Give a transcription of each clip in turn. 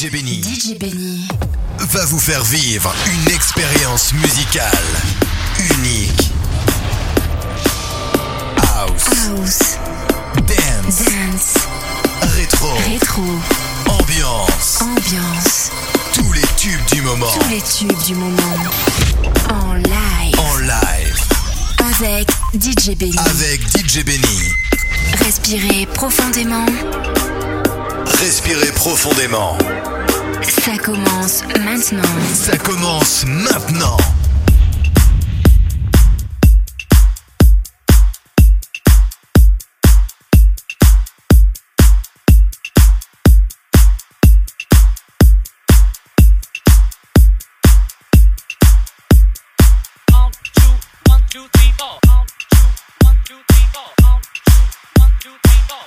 DJ Benny DJ Benny. va vous faire vivre une expérience musicale unique. House, House. dance, Dance. rétro, Rétro. ambiance, Ambiance. tous les tubes du moment Tous les tubes du moment. En live. en live Avec DJ Benny. avec DJ Benny. Respirez profondément. Respirez profondément. Ça commence maintenant. Ça commence maintenant. One, two, one, two, three, four. One, two, one, two, three, four. One, two, one, two, three, four.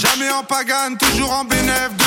Jamais en pagane, toujours en bénéf.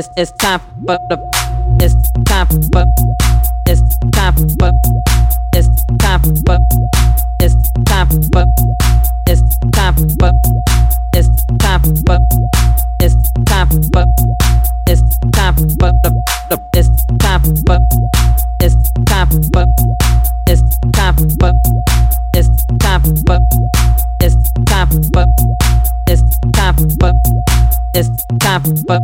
It's it's time. But the it's time. But it's time. But it's time. But it's time. But it's time. But it's time. But it's time. But it's time. But the the it's time. But it's time. But it's time. But it's time. But it's time. But it's time. But it's time. But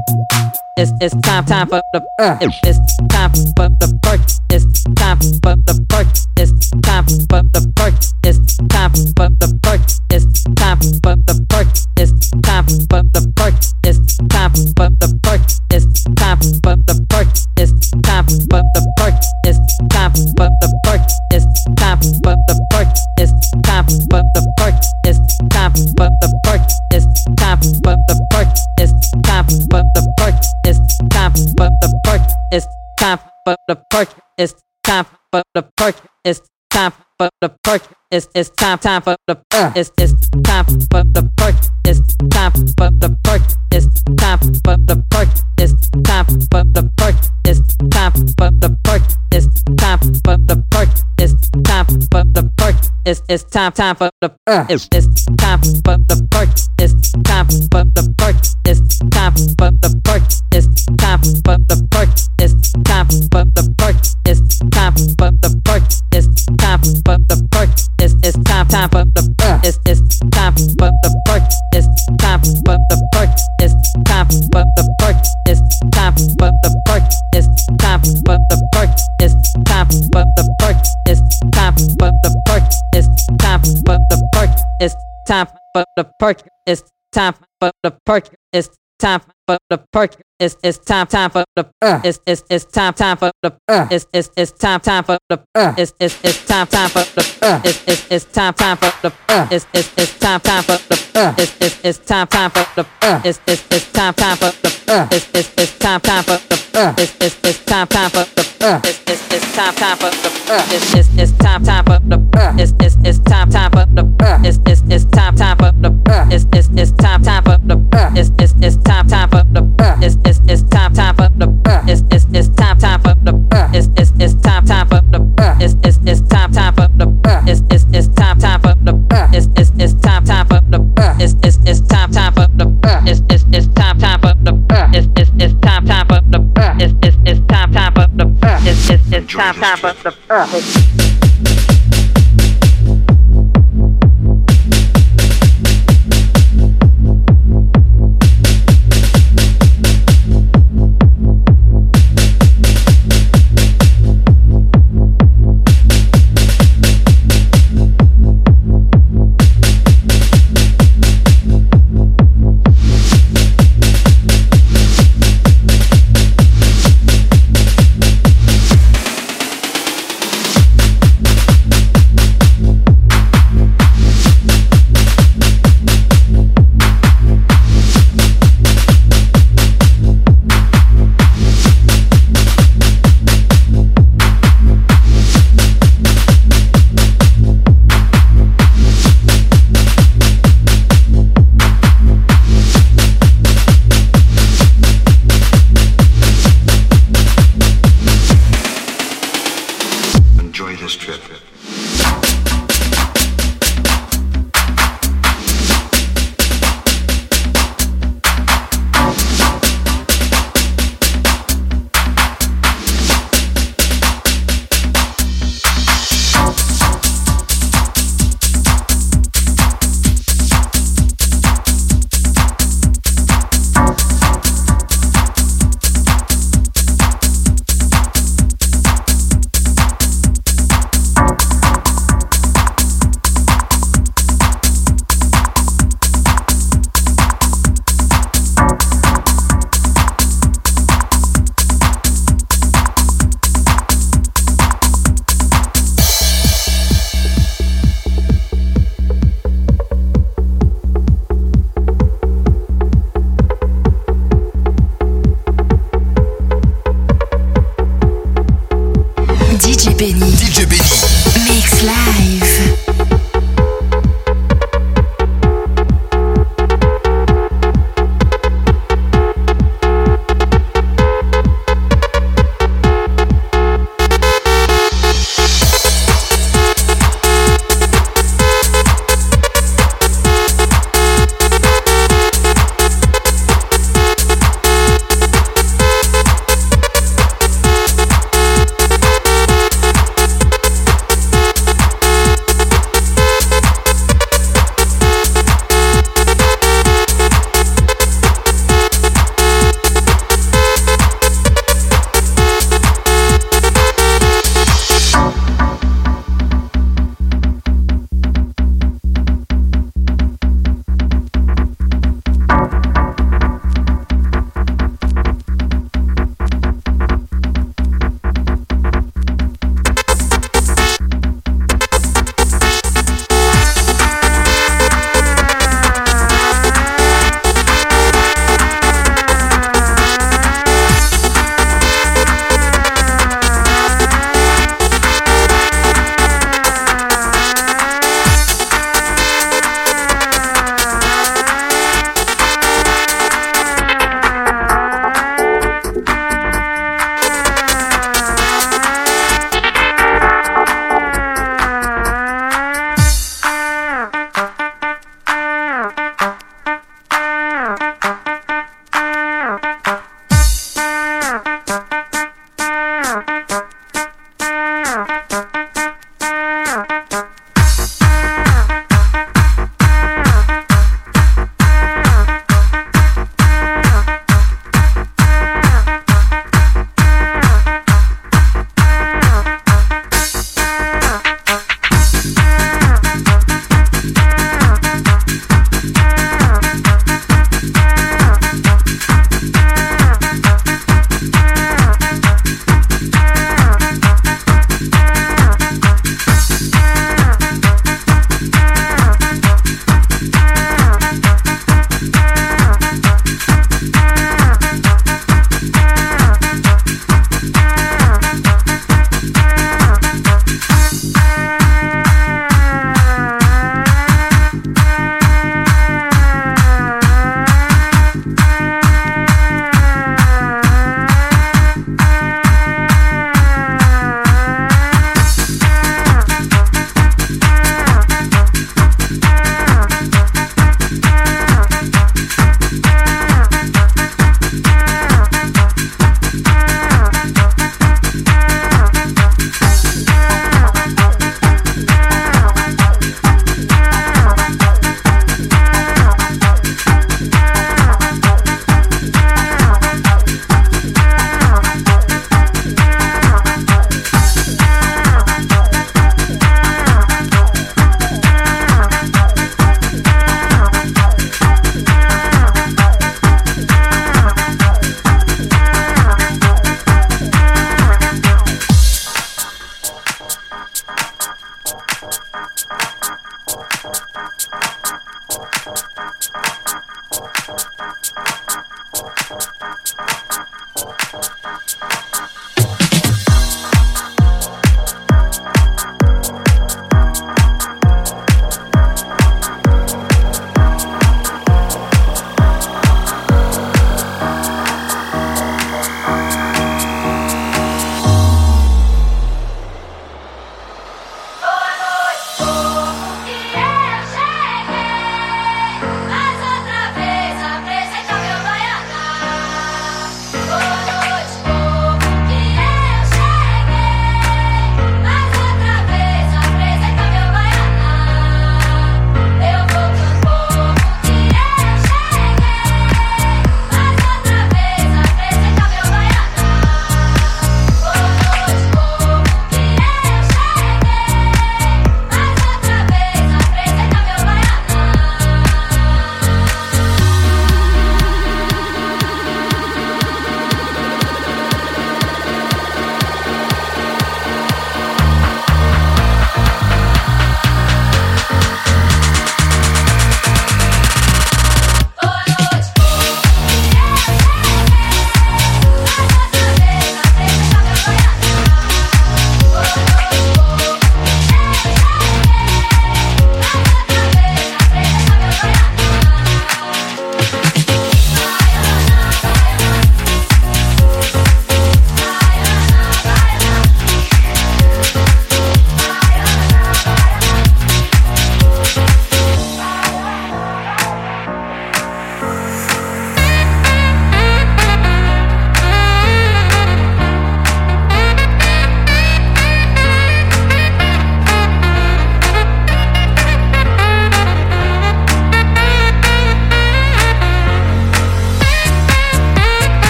it's it's time time for the uh. It's time for the perk. It's time for the perk. It's time for the perk. It's time for the perk. It's time for the perk. It's time for the perk. It's time for the perk. It's time for the perk. It's time for the perk. It's time for the perk. It's time for the perk. It's time for the perk. It's time for the perk. It's time for the perk. Time for the perk. It's time for the perk. It's time for the perk. It's time for the perk. It's time for the perk. It's it's time time for the uh. It's it's time for the perk. It's time for the perk. It's time for the perk. It's time for the perk. It's time for the perk. It's time for the perk. It's time for the perk. It's it's time time for the uh. It's it's time for the perk. It's time for the perk. It's time for the perk. It's time for the perk. It's time for the perk. It's time for the perk. It's time for the perk. It's it's time time for the uh. It's it's time for the perk. It's time for the perk. It's time for the perk. It's time for the perk. It's time for the perk. It's time for the perk. It's time for the perk. Time for the perk. It's time for the perk. It's time for the perk. It's time for the perk. It's it's time time for the uh. It's it's it's time time for the uh. It's it's it's time time for the uh. It's it's it's time time for the uh. It's it's it's time time for the uh. It's it's it's time time for the uh. It's it's it's time time for the uh. It's it's it's time time for the uh. It's it's it's time time for the uh. It's it's it's time time for the uh. It's it's it's time time for the uh. It's it's it's time time for the uh. It's it's it's time time for the uh. It's it's it's time time for the uh. It's it's it's time time for the uh. It's it's it's time time for the uh. It's it's it's time time for the uh. It's it's it's time time for the uh. It's it's it's time time for the uh. It's it's it's time time for the uh. It's it's it's time time for the uh. It's it's it's time time for the uh. It's it's it's time time It's time time for the uh.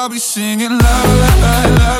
I'll be singing la la la la.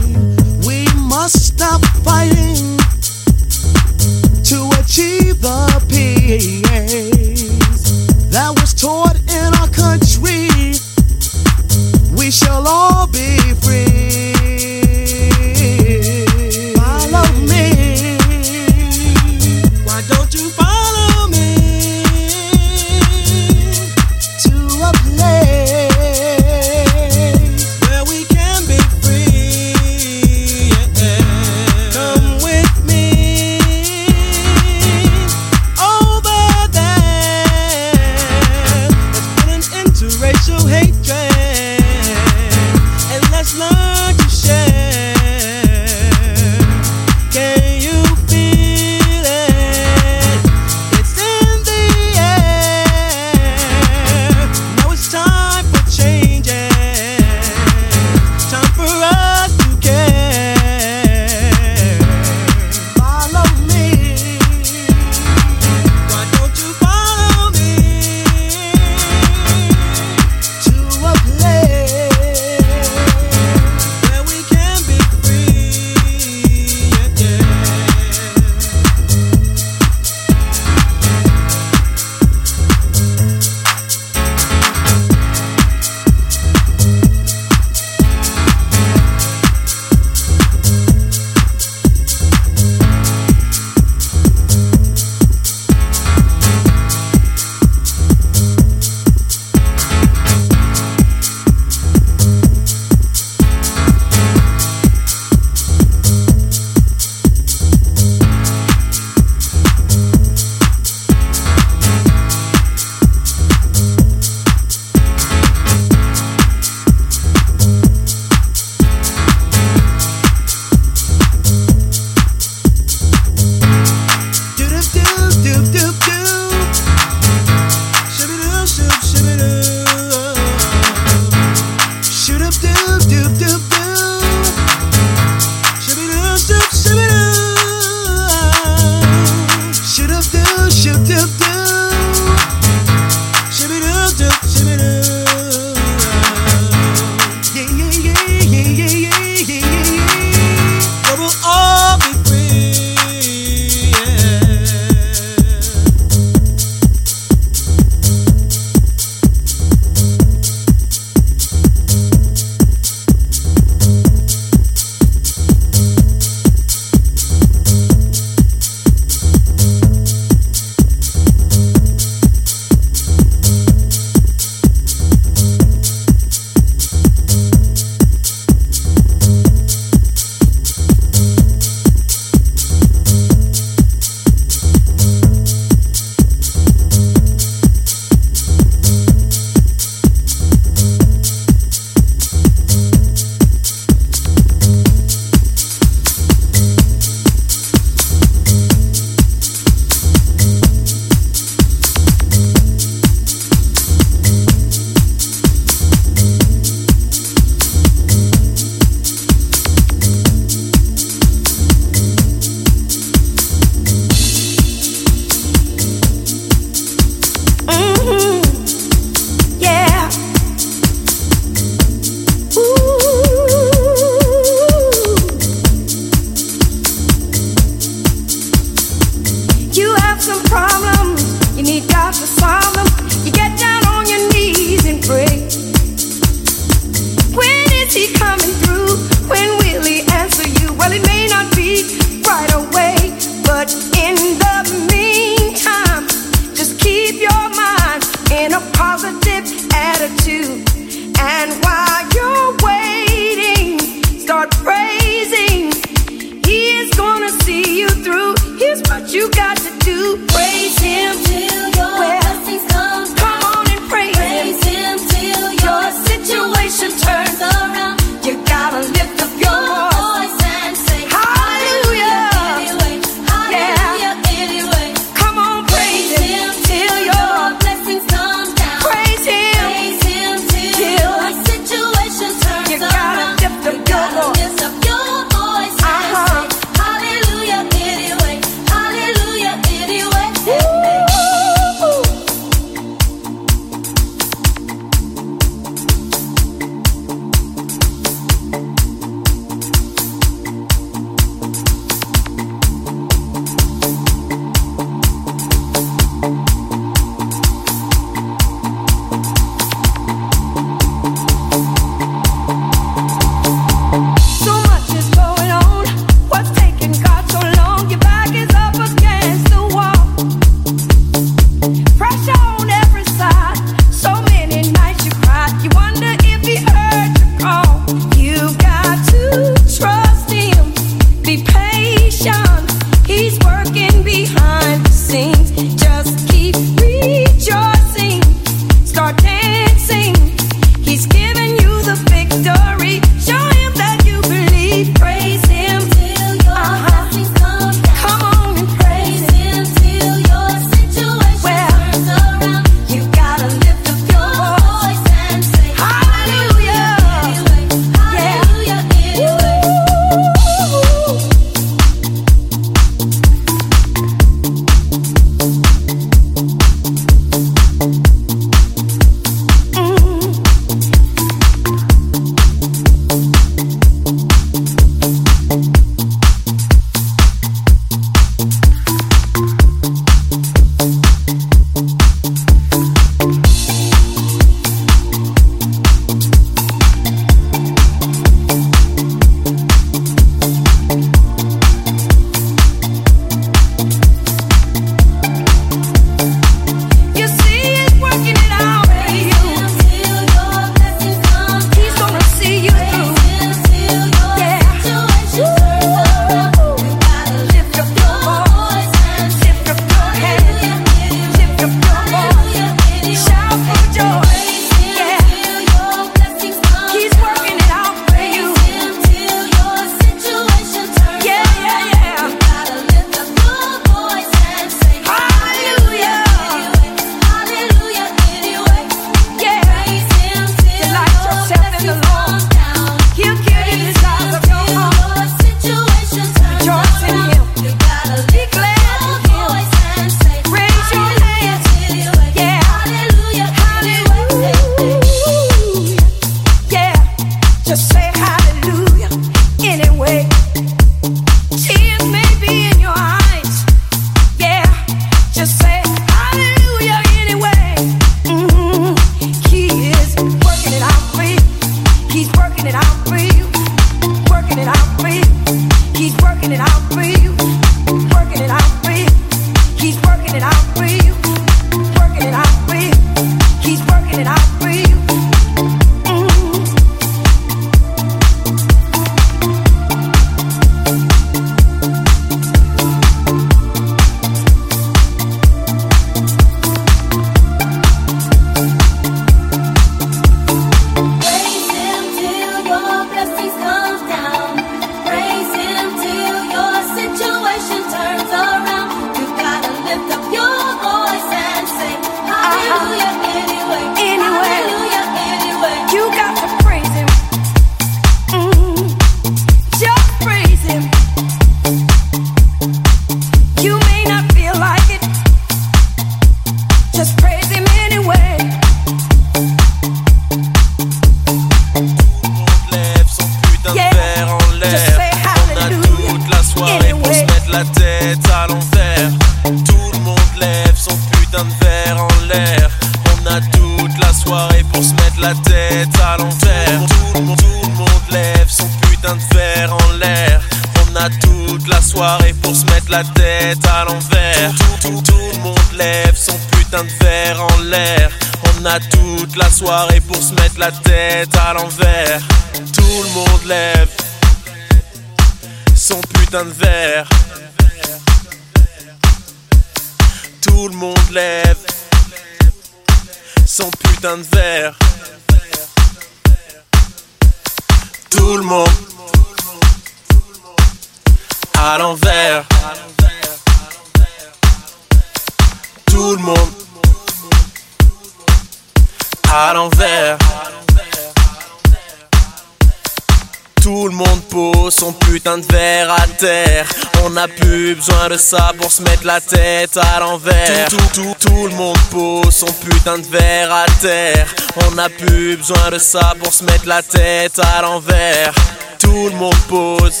de ça pour se mettre la tête à l'envers. Tout, tout, tout, tout le monde pose son putain de verre à terre. On n'a plus besoin de ça pour se mettre la tête à l'envers. Tout le monde pose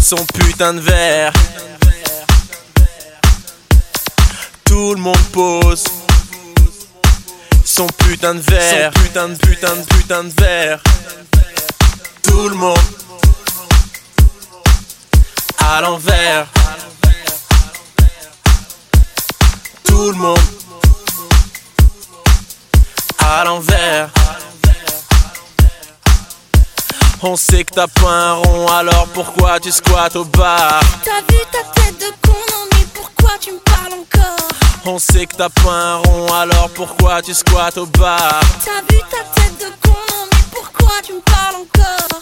son putain de verre. Tout le monde pose son putain de verre. Son putain de putain de putain de verre. Tout le monde à l'envers. Tout le monde à l'envers. On sait que t'as pas un rond, alors pourquoi tu squattes au bar? T'as vu ta tête de con, non mais pourquoi tu me parles encore? On sait que t'as pas un rond, alors pourquoi tu squattes au bar? T'as vu ta tête de con, non mais pourquoi tu me parles encore?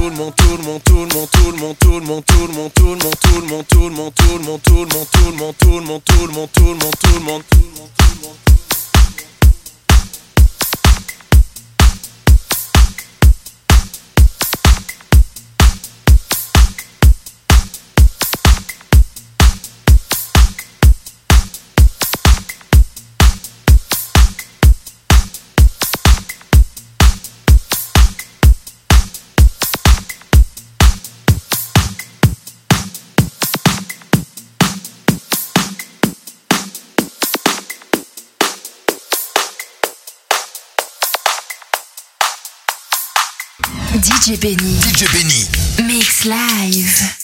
Tout le monde, tout le monde, tout le monde, tout le monde, tout le monde, tout le monde, tout le monde, tout le monde, tout le monde, tout le monde, tout le monde. DJ Benny. DJ Benny. Mix Live.